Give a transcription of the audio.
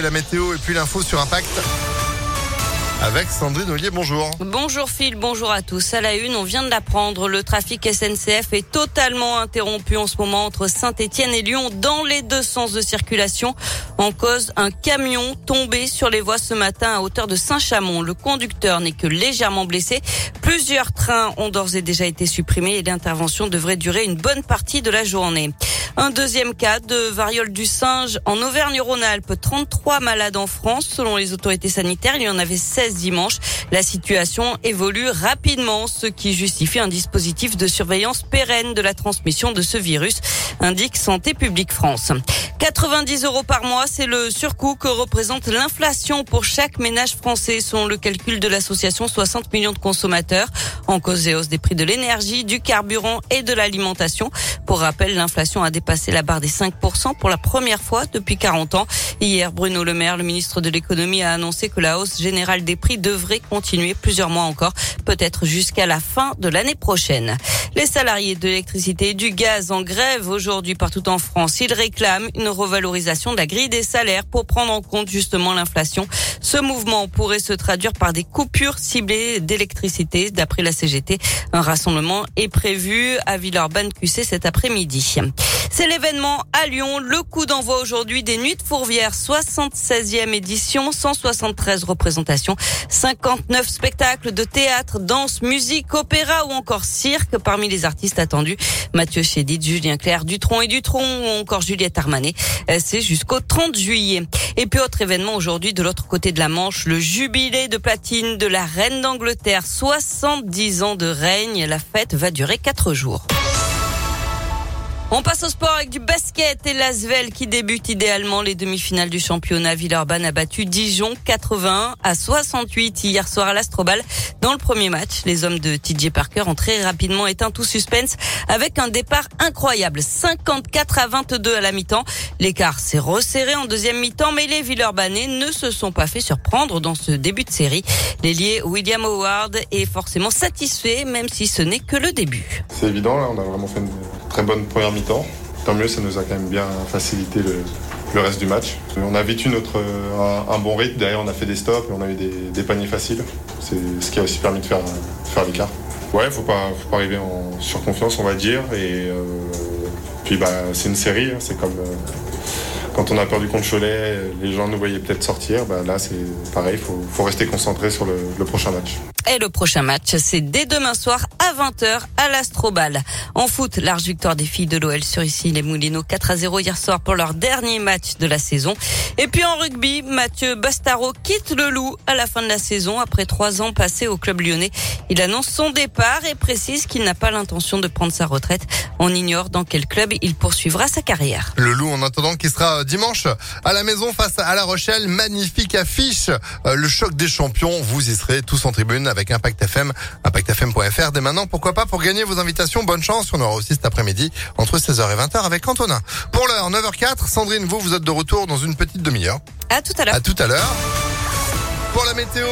la météo et puis l'info sur Impact. Avec Sandrine Ollier, bonjour. Bonjour Phil, bonjour à tous. À la une, on vient de l'apprendre, le trafic SNCF est totalement interrompu en ce moment entre Saint-Etienne et Lyon dans les deux sens de circulation. En cause, un camion tombé sur les voies ce matin à hauteur de Saint-Chamond. Le conducteur n'est que légèrement blessé. Plusieurs trains ont d'ores et déjà été supprimés et l'intervention devrait durer une bonne partie de la journée. Un deuxième cas de variole du singe en Auvergne-Rhône-Alpes. 33 malades en France. Selon les autorités sanitaires, il y en avait 16 dimanche. La situation évolue rapidement, ce qui justifie un dispositif de surveillance pérenne de la transmission de ce virus, indique Santé publique France. 90 euros par mois, c'est le surcoût que représente l'inflation pour chaque ménage français, selon le calcul de l'association 60 millions de consommateurs, en cause des hausses des prix de l'énergie, du carburant et de l'alimentation. Pour rappel, l'inflation a dépassé la barre des 5% pour la première fois depuis 40 ans. Hier, Bruno Le Maire, le ministre de l'économie, a annoncé que la hausse générale des prix devrait continuer plusieurs mois encore, peut-être jusqu'à la fin de l'année prochaine. Les salariés de l'électricité et du gaz en grève aujourd'hui partout en France. Ils réclament une revalorisation de la grille des salaires pour prendre en compte justement l'inflation. Ce mouvement pourrait se traduire par des coupures ciblées d'électricité. D'après la CGT, un rassemblement est prévu à Villeurbanne-QC cet après-midi. C'est l'événement à Lyon. Le coup d'envoi aujourd'hui des Nuits de Fourvière, 76e édition, 173 représentations, 59 spectacles de théâtre, danse, musique, opéra ou encore cirque parmi les artistes attendus. Mathieu Chédid, Julien Clerc, Dutron et Dutron ou encore Juliette Armanet. Euh, c'est jusqu'au 30 juillet. Et puis autre événement aujourd'hui de l'autre côté de la Manche, le jubilé de platine de la reine d'Angleterre. 70 ans de règne. La fête va durer 4 jours. On passe au sport avec du basket et l'Asvel qui débute idéalement les demi-finales du championnat. Villeurbanne a battu Dijon 81 à 68 hier soir à l'Astrobal. Dans le premier match, les hommes de TJ Parker ont très rapidement éteint tout suspense avec un départ incroyable. 54 à 22 à la mi-temps. L'écart s'est resserré en deuxième mi-temps, mais les Villeurbanais ne se sont pas fait surprendre dans ce début de série. L'ailier William Howard est forcément satisfait, même si ce n'est que le début. C'est évident, là, on a vraiment fait une très bonne première mi-temps. Tant mieux, ça nous a quand même bien facilité le, le reste du match. On a vite eu notre, un, bon rythme, derrière on a fait des stops et on a eu des, des paniers faciles. C'est ce qui a aussi permis de faire, faire l'écart. Ouais, faut pas, faut pas arriver en surconfiance, on va dire. Et euh, puis bah, c'est une série, hein, c'est comme euh, quand on a perdu contre Cholet, les gens nous voyaient peut-être sortir. Bah, là, c'est pareil, il faut, faut, rester concentré sur le, le prochain match. Et le prochain match, c'est dès demain soir à 20h à l'Astrobal. En foot, large victoire des filles de l'OL sur ici les Moulineaux 4 à 0 hier soir pour leur dernier match de la saison. Et puis en rugby, Mathieu Bastaro quitte le Loup à la fin de la saison après trois ans passés au club lyonnais. Il annonce son départ et précise qu'il n'a pas l'intention de prendre sa retraite. On ignore dans quel club il poursuivra sa carrière. Le Loup, en attendant, qui sera dimanche à la maison face à La Rochelle. Magnifique affiche. Le choc des champions. Vous y serez tous en tribune avec Impact FM, impactfm.fr dès maintenant. Pourquoi pas pour gagner vos invitations. Bonne chance. On aura aussi cet après-midi entre 16h et 20h avec Antonin. Pour l'heure, 9h04. Sandrine, vous, vous êtes de retour dans une petite demi-heure. À tout à l'heure. À tout à l'heure. Pour la météo.